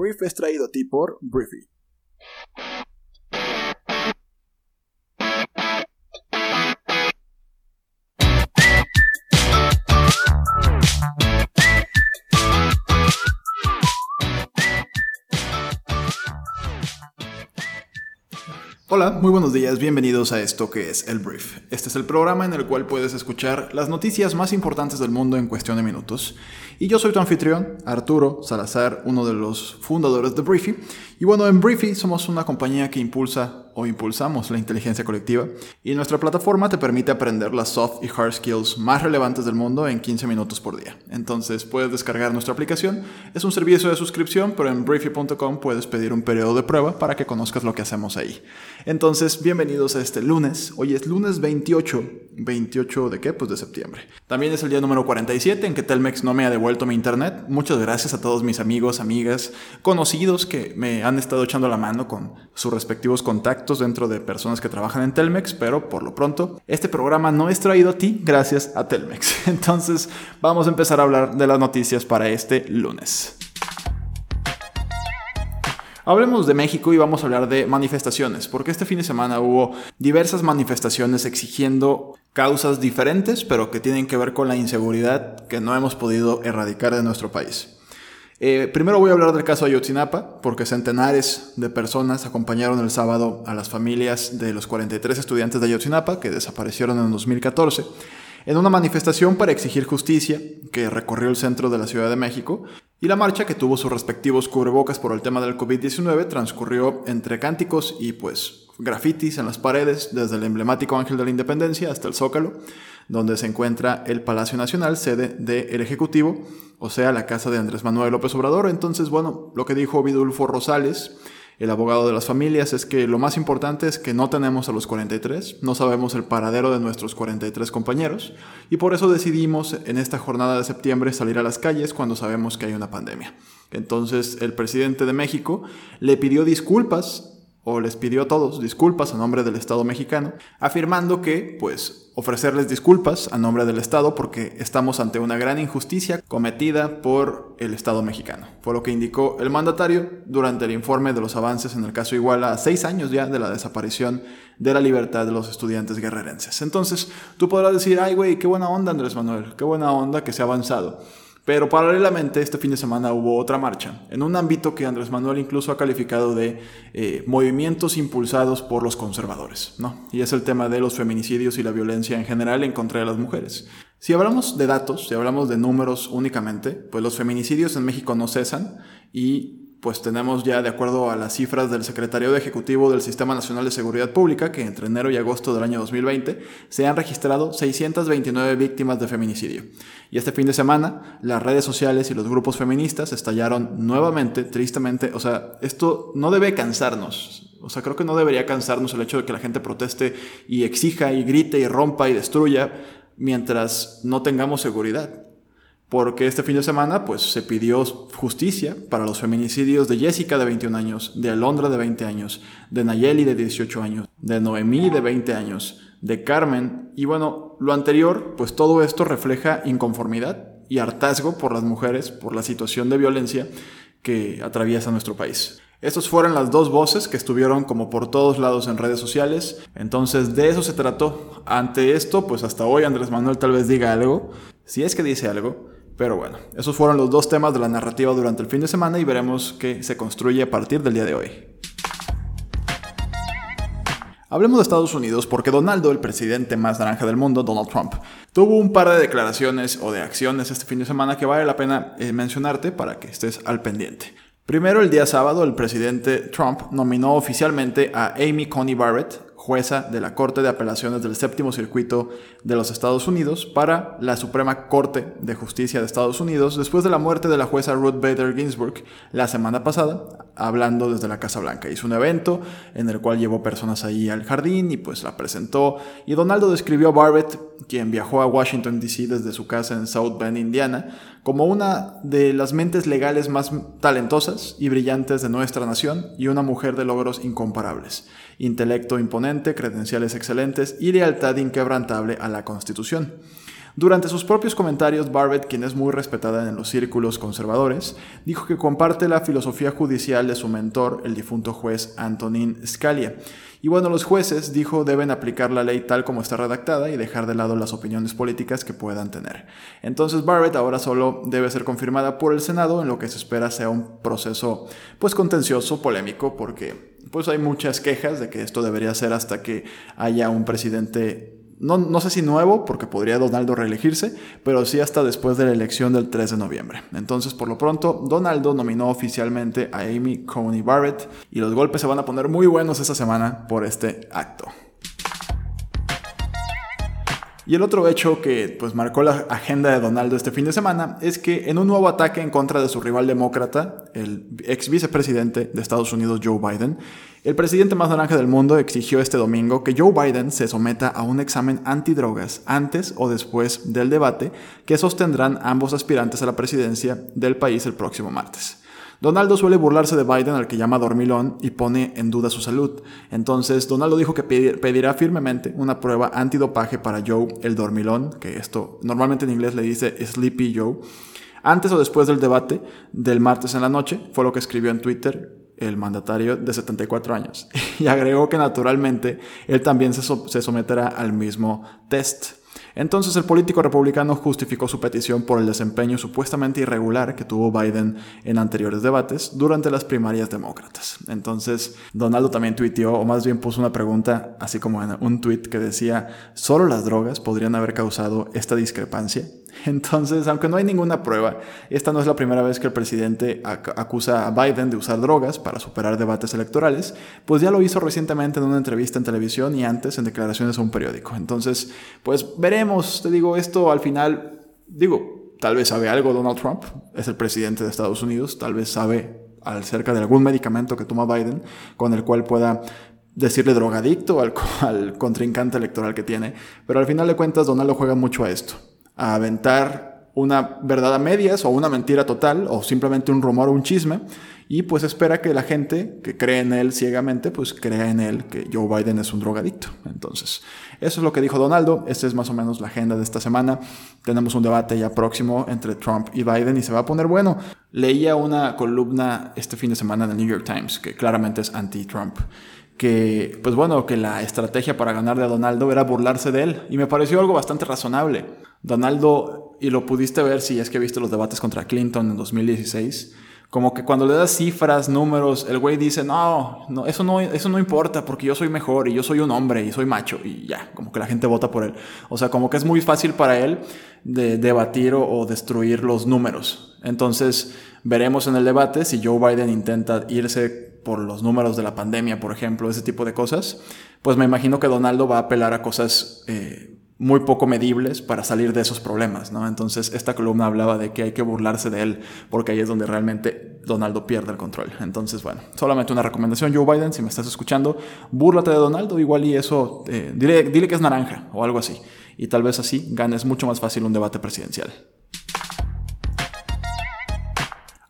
Brief es traído a ti por Briefy. Hola, muy buenos días, bienvenidos a esto que es el Brief. Este es el programa en el cual puedes escuchar las noticias más importantes del mundo en cuestión de minutos. Y yo soy tu anfitrión, Arturo Salazar, uno de los fundadores de Briefy. Y bueno, en Briefy somos una compañía que impulsa impulsamos la inteligencia colectiva y nuestra plataforma te permite aprender las soft y hard skills más relevantes del mundo en 15 minutos por día. Entonces puedes descargar nuestra aplicación, es un servicio de suscripción, pero en briefy.com puedes pedir un periodo de prueba para que conozcas lo que hacemos ahí. Entonces, bienvenidos a este lunes. Hoy es lunes 28. ¿28 de qué? Pues de septiembre. También es el día número 47 en que Telmex no me ha devuelto mi internet. Muchas gracias a todos mis amigos, amigas, conocidos que me han estado echando la mano con sus respectivos contactos dentro de personas que trabajan en Telmex, pero por lo pronto este programa no es traído a ti gracias a Telmex. Entonces vamos a empezar a hablar de las noticias para este lunes. Hablemos de México y vamos a hablar de manifestaciones, porque este fin de semana hubo diversas manifestaciones exigiendo causas diferentes, pero que tienen que ver con la inseguridad que no hemos podido erradicar de nuestro país. Eh, primero voy a hablar del caso Ayotzinapa, porque centenares de personas acompañaron el sábado a las familias de los 43 estudiantes de Ayotzinapa que desaparecieron en 2014 en una manifestación para exigir justicia que recorrió el centro de la Ciudad de México. Y la marcha que tuvo sus respectivos cubrebocas por el tema del COVID-19 transcurrió entre cánticos y pues grafitis en las paredes desde el emblemático Ángel de la Independencia hasta el Zócalo donde se encuentra el Palacio Nacional, sede del Ejecutivo, o sea, la casa de Andrés Manuel López Obrador. Entonces, bueno, lo que dijo Vidulfo Rosales, el abogado de las familias, es que lo más importante es que no tenemos a los 43, no sabemos el paradero de nuestros 43 compañeros, y por eso decidimos en esta jornada de septiembre salir a las calles cuando sabemos que hay una pandemia. Entonces, el presidente de México le pidió disculpas o les pidió a todos disculpas a nombre del Estado mexicano, afirmando que, pues, ofrecerles disculpas a nombre del Estado porque estamos ante una gran injusticia cometida por el Estado mexicano. Fue lo que indicó el mandatario durante el informe de los avances en el caso Iguala a seis años ya de la desaparición de la libertad de los estudiantes guerrerenses. Entonces, tú podrás decir, ay, güey, qué buena onda, Andrés Manuel, qué buena onda que se ha avanzado. Pero paralelamente este fin de semana hubo otra marcha, en un ámbito que Andrés Manuel incluso ha calificado de eh, movimientos impulsados por los conservadores, ¿no? Y es el tema de los feminicidios y la violencia en general en contra de las mujeres. Si hablamos de datos, si hablamos de números únicamente, pues los feminicidios en México no cesan y pues tenemos ya, de acuerdo a las cifras del Secretario de Ejecutivo del Sistema Nacional de Seguridad Pública, que entre enero y agosto del año 2020 se han registrado 629 víctimas de feminicidio. Y este fin de semana, las redes sociales y los grupos feministas estallaron nuevamente, tristemente. O sea, esto no debe cansarnos. O sea, creo que no debería cansarnos el hecho de que la gente proteste y exija y grite y rompa y destruya mientras no tengamos seguridad porque este fin de semana pues se pidió justicia para los feminicidios de Jessica de 21 años, de Alondra de 20 años, de Nayeli de 18 años, de Noemí de 20 años, de Carmen y bueno, lo anterior pues todo esto refleja inconformidad y hartazgo por las mujeres por la situación de violencia que atraviesa nuestro país. Estas fueron las dos voces que estuvieron como por todos lados en redes sociales. Entonces de eso se trató. Ante esto, pues hasta hoy Andrés Manuel tal vez diga algo, si es que dice algo. Pero bueno, esos fueron los dos temas de la narrativa durante el fin de semana y veremos qué se construye a partir del día de hoy. Hablemos de Estados Unidos porque Donaldo, el presidente más naranja del mundo, Donald Trump, tuvo un par de declaraciones o de acciones este fin de semana que vale la pena eh, mencionarte para que estés al pendiente. Primero, el día sábado, el presidente Trump nominó oficialmente a Amy Coney Barrett jueza de la Corte de Apelaciones del Séptimo Circuito de los Estados Unidos para la Suprema Corte de Justicia de Estados Unidos después de la muerte de la jueza Ruth Bader Ginsburg la semana pasada, hablando desde la Casa Blanca. Hizo un evento en el cual llevó personas ahí al jardín y pues la presentó y Donaldo describió a Barrett, quien viajó a Washington DC desde su casa en South Bend, Indiana, como una de las mentes legales más talentosas y brillantes de nuestra nación y una mujer de logros incomparables, intelecto imponente, credenciales excelentes y lealtad inquebrantable a la Constitución. Durante sus propios comentarios, Barrett, quien es muy respetada en los círculos conservadores, dijo que comparte la filosofía judicial de su mentor, el difunto juez Antonin Scalia. Y bueno, los jueces, dijo, deben aplicar la ley tal como está redactada y dejar de lado las opiniones políticas que puedan tener. Entonces Barrett ahora solo debe ser confirmada por el Senado en lo que se espera sea un proceso pues contencioso, polémico, porque pues hay muchas quejas de que esto debería ser hasta que haya un presidente no, sé si nuevo, porque podría Donaldo reelegirse, pero sí hasta después de la elección del 3 de noviembre. Entonces, por lo pronto, Donaldo nominó oficialmente a Amy Coney Barrett y los golpes se van a poner muy buenos esta semana por este acto. Y el otro hecho que pues, marcó la agenda de Donaldo este fin de semana es que en un nuevo ataque en contra de su rival demócrata, el ex vicepresidente de Estados Unidos Joe Biden, el presidente más naranja del mundo exigió este domingo que Joe Biden se someta a un examen antidrogas antes o después del debate que sostendrán ambos aspirantes a la presidencia del país el próximo martes. Donaldo suele burlarse de Biden al que llama dormilón y pone en duda su salud. Entonces, Donaldo dijo que pedirá firmemente una prueba antidopaje para Joe el dormilón, que esto normalmente en inglés le dice Sleepy Joe, antes o después del debate del martes en la noche, fue lo que escribió en Twitter el mandatario de 74 años. Y agregó que naturalmente él también se, se someterá al mismo test. Entonces el político republicano justificó su petición por el desempeño supuestamente irregular que tuvo Biden en anteriores debates durante las primarias demócratas. Entonces Donaldo también tuiteó, o más bien puso una pregunta, así como en un tuit que decía, ¿solo las drogas podrían haber causado esta discrepancia? Entonces, aunque no hay ninguna prueba, esta no es la primera vez que el presidente acusa a Biden de usar drogas para superar debates electorales, pues ya lo hizo recientemente en una entrevista en televisión y antes en declaraciones a un periódico. Entonces, pues veremos, te digo, esto al final, digo, tal vez sabe algo Donald Trump, es el presidente de Estados Unidos, tal vez sabe acerca de algún medicamento que toma Biden con el cual pueda decirle drogadicto al, al contrincante electoral que tiene, pero al final de cuentas Donald lo juega mucho a esto a aventar una verdad a medias o una mentira total o simplemente un rumor o un chisme y pues espera que la gente que cree en él ciegamente pues crea en él que Joe Biden es un drogadicto. Entonces, eso es lo que dijo Donaldo, esta es más o menos la agenda de esta semana. Tenemos un debate ya próximo entre Trump y Biden y se va a poner bueno. Leía una columna este fin de semana en el New York Times que claramente es anti-Trump que, pues bueno, que la estrategia para ganarle a Donaldo era burlarse de él. Y me pareció algo bastante razonable. Donaldo, y lo pudiste ver si es que viste los debates contra Clinton en 2016, como que cuando le das cifras, números, el güey dice, no, no, eso no, eso no importa porque yo soy mejor y yo soy un hombre y soy macho y ya, como que la gente vota por él. O sea, como que es muy fácil para él de debatir o, o destruir los números. Entonces, veremos en el debate si Joe Biden intenta irse por los números de la pandemia, por ejemplo, ese tipo de cosas, pues me imagino que Donaldo va a apelar a cosas eh, muy poco medibles para salir de esos problemas, ¿no? Entonces, esta columna hablaba de que hay que burlarse de él, porque ahí es donde realmente Donaldo pierde el control. Entonces, bueno, solamente una recomendación, Joe Biden, si me estás escuchando, búrlate de Donaldo, igual y eso, eh, dile, dile que es naranja o algo así, y tal vez así ganes mucho más fácil un debate presidencial.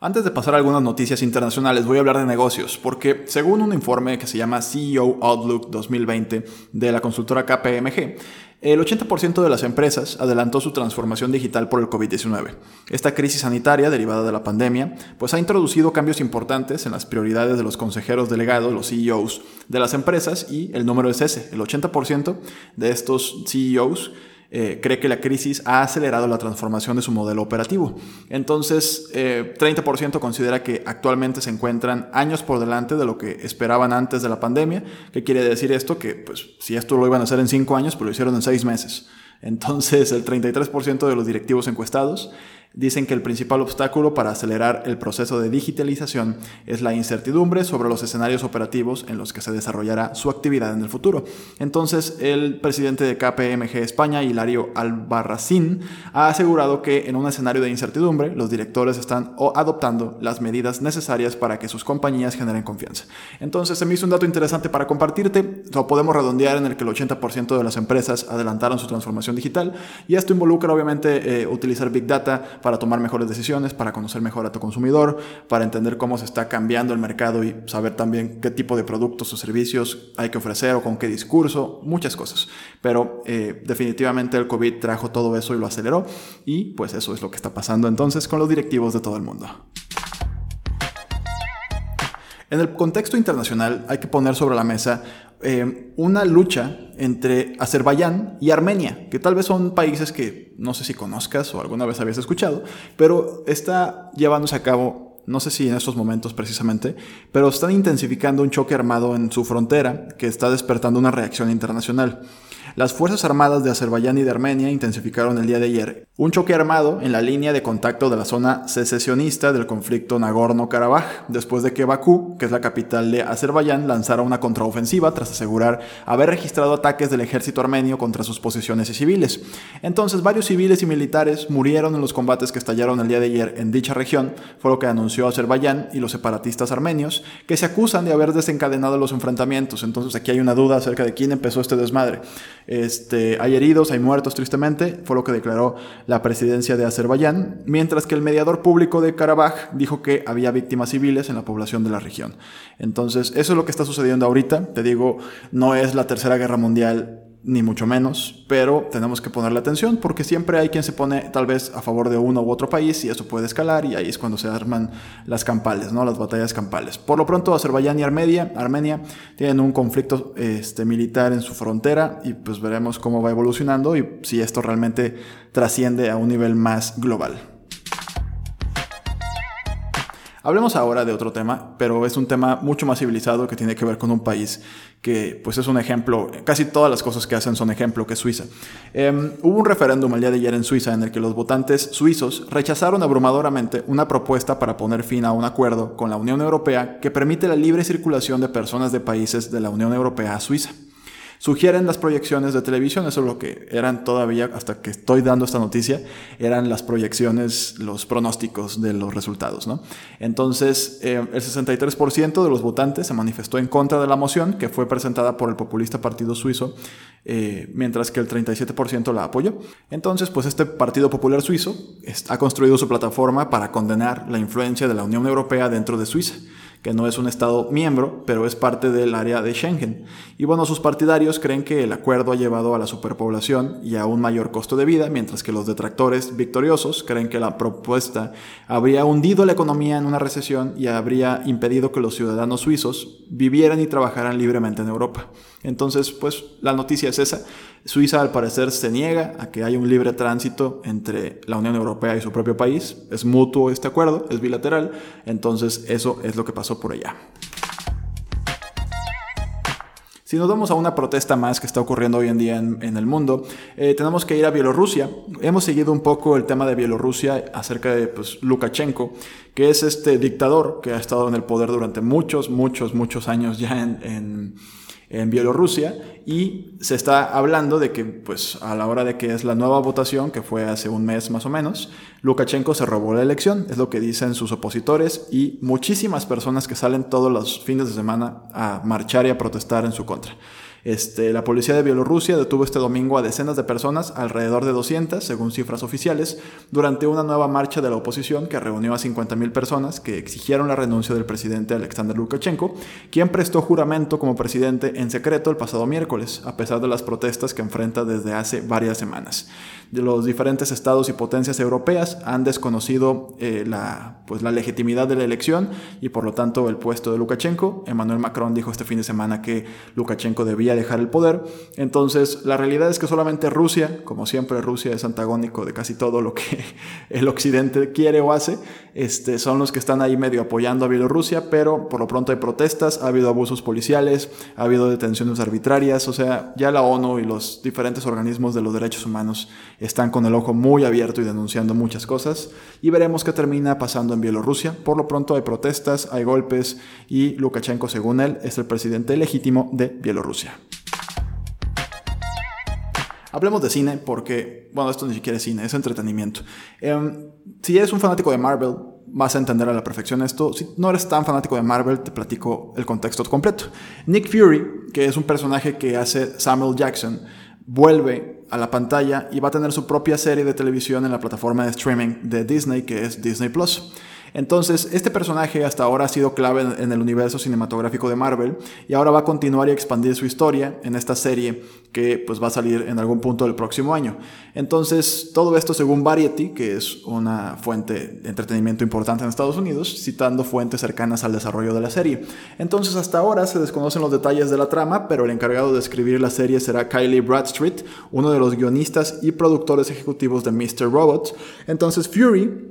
Antes de pasar a algunas noticias internacionales, voy a hablar de negocios, porque según un informe que se llama CEO Outlook 2020 de la consultora KPMG, el 80% de las empresas adelantó su transformación digital por el COVID-19. Esta crisis sanitaria derivada de la pandemia, pues ha introducido cambios importantes en las prioridades de los consejeros delegados, los CEOs de las empresas, y el número es ese, el 80% de estos CEOs eh, cree que la crisis ha acelerado la transformación de su modelo operativo. Entonces, 30% eh, considera que actualmente se encuentran años por delante de lo que esperaban antes de la pandemia. ¿Qué quiere decir esto? Que pues, si esto lo iban a hacer en 5 años, pues lo hicieron en 6 meses. Entonces, el 33% de los directivos encuestados dicen que el principal obstáculo para acelerar el proceso de digitalización es la incertidumbre sobre los escenarios operativos en los que se desarrollará su actividad en el futuro. Entonces, el presidente de KPMG España, Hilario Albarracín, ha asegurado que en un escenario de incertidumbre, los directores están adoptando las medidas necesarias para que sus compañías generen confianza. Entonces, se me hizo un dato interesante para compartirte. Lo podemos redondear en el que el 80% de las empresas adelantaron su transformación digital y esto involucra obviamente eh, utilizar Big Data para tomar mejores decisiones, para conocer mejor a tu consumidor, para entender cómo se está cambiando el mercado y saber también qué tipo de productos o servicios hay que ofrecer o con qué discurso, muchas cosas. Pero eh, definitivamente el COVID trajo todo eso y lo aceleró y pues eso es lo que está pasando entonces con los directivos de todo el mundo. En el contexto internacional hay que poner sobre la mesa eh, una lucha entre Azerbaiyán y Armenia, que tal vez son países que no sé si conozcas o alguna vez habías escuchado, pero está llevándose a cabo, no sé si en estos momentos precisamente, pero están intensificando un choque armado en su frontera que está despertando una reacción internacional. Las Fuerzas Armadas de Azerbaiyán y de Armenia intensificaron el día de ayer un choque armado en la línea de contacto de la zona secesionista del conflicto Nagorno-Karabaj, después de que Bakú, que es la capital de Azerbaiyán, lanzara una contraofensiva tras asegurar haber registrado ataques del ejército armenio contra sus posiciones y civiles. Entonces, varios civiles y militares murieron en los combates que estallaron el día de ayer en dicha región, fue lo que anunció Azerbaiyán y los separatistas armenios, que se acusan de haber desencadenado los enfrentamientos. Entonces, aquí hay una duda acerca de quién empezó este desmadre. Este, hay heridos, hay muertos tristemente, fue lo que declaró la presidencia de Azerbaiyán, mientras que el mediador público de Karabaj dijo que había víctimas civiles en la población de la región. Entonces, eso es lo que está sucediendo ahorita. Te digo, no es la tercera guerra mundial ni mucho menos, pero tenemos que ponerle atención porque siempre hay quien se pone tal vez a favor de uno u otro país y eso puede escalar y ahí es cuando se arman las campales, ¿no? las batallas campales. Por lo pronto Azerbaiyán y Armenia, Armenia tienen un conflicto este, militar en su frontera y pues veremos cómo va evolucionando y si esto realmente trasciende a un nivel más global. Hablemos ahora de otro tema, pero es un tema mucho más civilizado que tiene que ver con un país que pues es un ejemplo, casi todas las cosas que hacen son ejemplo, que es Suiza. Em, hubo un referéndum el día de ayer en Suiza en el que los votantes suizos rechazaron abrumadoramente una propuesta para poner fin a un acuerdo con la Unión Europea que permite la libre circulación de personas de países de la Unión Europea a Suiza sugieren las proyecciones de televisión, eso es lo que eran todavía, hasta que estoy dando esta noticia, eran las proyecciones, los pronósticos de los resultados. ¿no? Entonces, eh, el 63% de los votantes se manifestó en contra de la moción que fue presentada por el populista Partido Suizo, eh, mientras que el 37% la apoyó. Entonces, pues este Partido Popular Suizo ha construido su plataforma para condenar la influencia de la Unión Europea dentro de Suiza que no es un Estado miembro, pero es parte del área de Schengen. Y bueno, sus partidarios creen que el acuerdo ha llevado a la superpoblación y a un mayor costo de vida, mientras que los detractores victoriosos creen que la propuesta habría hundido la economía en una recesión y habría impedido que los ciudadanos suizos vivieran y trabajaran libremente en Europa. Entonces, pues la noticia es esa. Suiza al parecer se niega a que haya un libre tránsito entre la Unión Europea y su propio país. Es mutuo este acuerdo, es bilateral. Entonces eso es lo que pasó por allá. Si nos vamos a una protesta más que está ocurriendo hoy en día en, el mundo, eh, tenemos que ir a Bielorrusia. Hemos seguido un poco el tema de Bielorrusia acerca de pues, Lukashenko, que es este dictador que ha estado en el poder durante muchos, muchos, muchos años ya en en Bielorrusia y se está hablando de que pues a la hora de que es la nueva votación que fue hace un mes más o menos Lukashenko se robó la elección es lo que dicen sus opositores y muchísimas personas que salen todos los fines de semana a marchar y a protestar en su contra este, la policía de Bielorrusia detuvo este domingo a decenas de personas, alrededor de 200, según cifras oficiales, durante una nueva marcha de la oposición que reunió a 50.000 personas que exigieron la renuncia del presidente Alexander Lukashenko, quien prestó juramento como presidente en secreto el pasado miércoles, a pesar de las protestas que enfrenta desde hace varias semanas. Los diferentes estados y potencias europeas han desconocido eh, la, pues, la legitimidad de la elección y por lo tanto el puesto de Lukashenko. Emmanuel Macron dijo este fin de semana que Lukashenko debía dejar el poder. Entonces, la realidad es que solamente Rusia, como siempre Rusia es antagónico de casi todo lo que el occidente quiere o hace, este, son los que están ahí medio apoyando a Bielorrusia, pero por lo pronto hay protestas, ha habido abusos policiales, ha habido detenciones arbitrarias, o sea, ya la ONU y los diferentes organismos de los derechos humanos están con el ojo muy abierto y denunciando muchas cosas, y veremos qué termina pasando en Bielorrusia. Por lo pronto hay protestas, hay golpes, y Lukashenko, según él, es el presidente legítimo de Bielorrusia. Hablemos de cine porque, bueno, esto ni siquiera es cine, es entretenimiento. Em, si eres un fanático de Marvel, vas a entender a la perfección esto. Si no eres tan fanático de Marvel, te platico el contexto completo. Nick Fury, que es un personaje que hace Samuel Jackson, vuelve a la pantalla y va a tener su propia serie de televisión en la plataforma de streaming de Disney que es Disney Plus. Entonces, este personaje hasta ahora ha sido clave en el universo cinematográfico de Marvel y ahora va a continuar y expandir su historia en esta serie que pues va a salir en algún punto del próximo año. Entonces, todo esto según Variety, que es una fuente de entretenimiento importante en Estados Unidos, citando fuentes cercanas al desarrollo de la serie. Entonces, hasta ahora se desconocen los detalles de la trama, pero el encargado de escribir la serie será Kylie Bradstreet, uno de los guionistas y productores ejecutivos de Mr. Robot. Entonces, Fury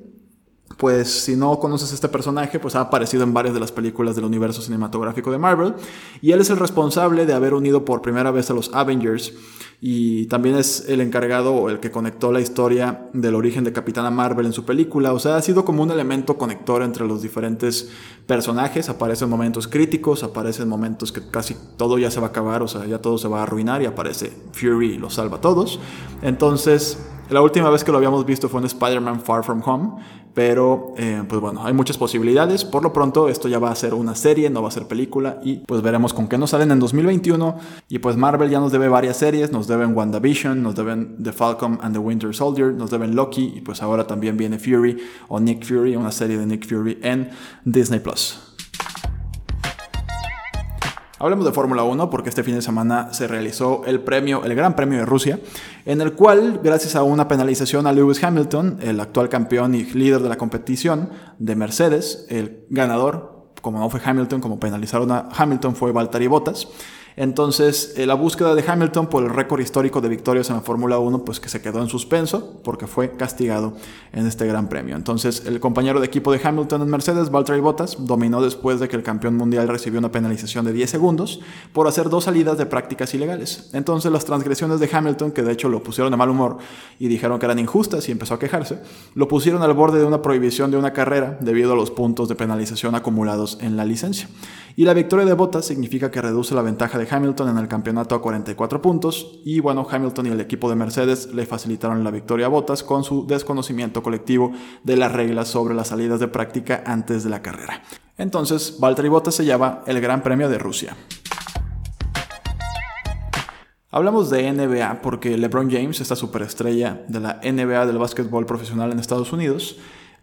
pues si no conoces este personaje, pues ha aparecido en varias de las películas del universo cinematográfico de Marvel. Y él es el responsable de haber unido por primera vez a los Avengers. Y también es el encargado o el que conectó la historia del origen de Capitana Marvel en su película. O sea, ha sido como un elemento conector entre los diferentes personajes. Aparece en momentos críticos, aparece en momentos que casi todo ya se va a acabar, o sea, ya todo se va a arruinar y aparece Fury y los salva a todos. Entonces, la última vez que lo habíamos visto fue en Spider-Man Far From Home pero, eh, pues bueno, hay muchas posibilidades. Por lo pronto, esto ya va a ser una serie, no va a ser película. Y pues veremos con qué nos salen en 2021. Y pues Marvel ya nos debe varias series. Nos deben WandaVision, nos deben The Falcon and the Winter Soldier, nos deben Loki. Y pues ahora también viene Fury o Nick Fury, una serie de Nick Fury en Disney Plus. Hablemos de Fórmula 1 porque este fin de semana se realizó el premio, el Gran Premio de Rusia, en el cual, gracias a una penalización a Lewis Hamilton, el actual campeón y líder de la competición de Mercedes, el ganador, como no fue Hamilton, como penalizaron a Hamilton, fue Valtteri Bottas. Entonces, eh, la búsqueda de Hamilton por el récord histórico de victorias en la Fórmula 1, pues que se quedó en suspenso porque fue castigado en este gran premio. Entonces, el compañero de equipo de Hamilton en Mercedes, Valtteri Bottas, dominó después de que el campeón mundial recibió una penalización de 10 segundos por hacer dos salidas de prácticas ilegales. Entonces, las transgresiones de Hamilton, que de hecho lo pusieron de mal humor y dijeron que eran injustas y empezó a quejarse, lo pusieron al borde de una prohibición de una carrera debido a los puntos de penalización acumulados en la licencia. Y la victoria de Bottas significa que reduce la ventaja de Hamilton en el campeonato a 44 puntos. Y bueno, Hamilton y el equipo de Mercedes le facilitaron la victoria a Bottas con su desconocimiento colectivo de las reglas sobre las salidas de práctica antes de la carrera. Entonces, Valtteri Bottas se lleva el Gran Premio de Rusia. Hablamos de NBA porque LeBron James, esta superestrella de la NBA del básquetbol profesional en Estados Unidos,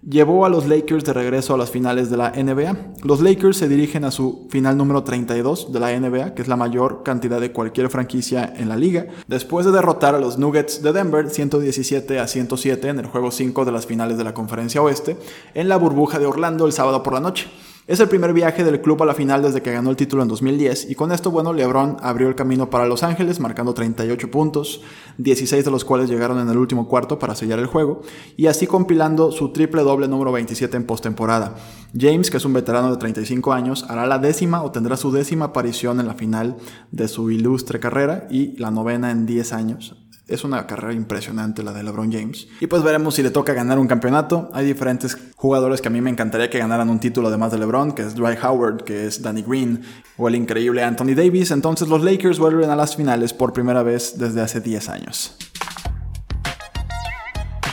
llevó a los Lakers de regreso a las finales de la NBA. Los Lakers se dirigen a su final número 32 de la NBA, que es la mayor cantidad de cualquier franquicia en la liga, después de derrotar a los Nuggets de Denver 117 a 107 en el juego 5 de las finales de la Conferencia Oeste, en la burbuja de Orlando el sábado por la noche. Es el primer viaje del club a la final desde que ganó el título en 2010 y con esto, bueno, LeBron abrió el camino para Los Ángeles marcando 38 puntos, 16 de los cuales llegaron en el último cuarto para sellar el juego y así compilando su triple doble número 27 en postemporada. James, que es un veterano de 35 años, hará la décima o tendrá su décima aparición en la final de su ilustre carrera y la novena en 10 años. Es una carrera impresionante la de LeBron James. Y pues veremos si le toca ganar un campeonato. Hay diferentes jugadores que a mí me encantaría que ganaran un título además de LeBron, que es Dwight Howard, que es Danny Green o el increíble Anthony Davis. Entonces los Lakers vuelven a las finales por primera vez desde hace 10 años.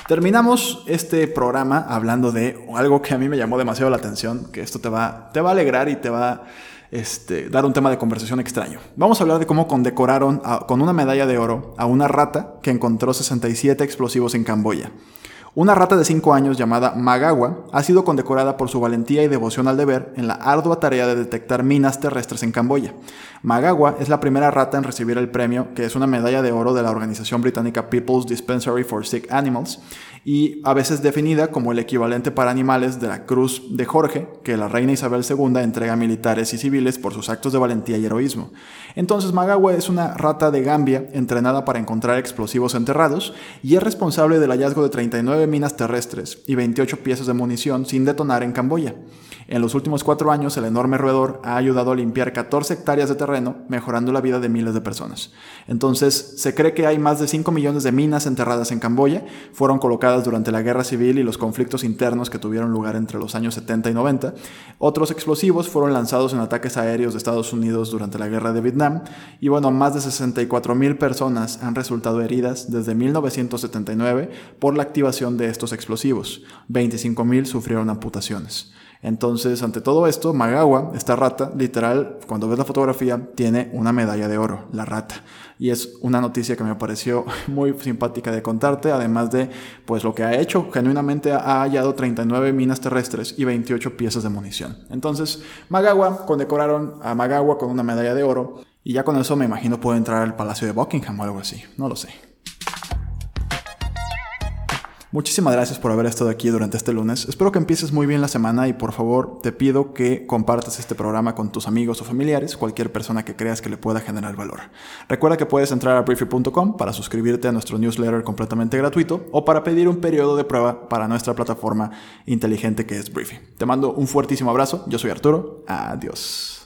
Terminamos este programa hablando de algo que a mí me llamó demasiado la atención, que esto te va, te va a alegrar y te va este, dar un tema de conversación extraño. Vamos a hablar de cómo condecoraron con una medalla de oro a una rata que encontró 67 explosivos en Camboya. Una rata de 5 años llamada Magawa ha sido condecorada por su valentía y devoción al deber en la ardua tarea de detectar minas terrestres en Camboya. Magawa es la primera rata en recibir el premio, que es una medalla de oro de la organización británica People's Dispensary for Sick Animals, y a veces definida como el equivalente para animales de la Cruz de Jorge, que la reina Isabel II entrega a militares y civiles por sus actos de valentía y heroísmo. Entonces Magawa es una rata de Gambia entrenada para encontrar explosivos enterrados y es responsable del hallazgo de 39 minas terrestres y 28 piezas de munición sin detonar en Camboya. En los últimos cuatro años, el enorme roedor ha ayudado a limpiar 14 hectáreas de terreno, mejorando la vida de miles de personas. Entonces, se cree que hay más de 5 millones de minas enterradas en Camboya, fueron colocadas durante la guerra civil y los conflictos internos que tuvieron lugar entre los años 70 y 90. Otros explosivos fueron lanzados en ataques aéreos de Estados Unidos durante la guerra de Vietnam, y bueno, más de 64 mil personas han resultado heridas desde 1979 por la activación de estos explosivos. 25 mil sufrieron amputaciones. Entonces, ante todo esto, Magawa, esta rata, literal, cuando ves la fotografía, tiene una medalla de oro, la rata. Y es una noticia que me pareció muy simpática de contarte, además de pues lo que ha hecho. Genuinamente ha hallado 39 minas terrestres y 28 piezas de munición. Entonces, Magawa condecoraron a Magawa con una medalla de oro. Y ya con eso me imagino puede entrar al Palacio de Buckingham o algo así. No lo sé. Muchísimas gracias por haber estado aquí durante este lunes. Espero que empieces muy bien la semana y por favor te pido que compartas este programa con tus amigos o familiares, cualquier persona que creas que le pueda generar valor. Recuerda que puedes entrar a briefy.com para suscribirte a nuestro newsletter completamente gratuito o para pedir un periodo de prueba para nuestra plataforma inteligente que es Briefy. Te mando un fuertísimo abrazo. Yo soy Arturo. Adiós.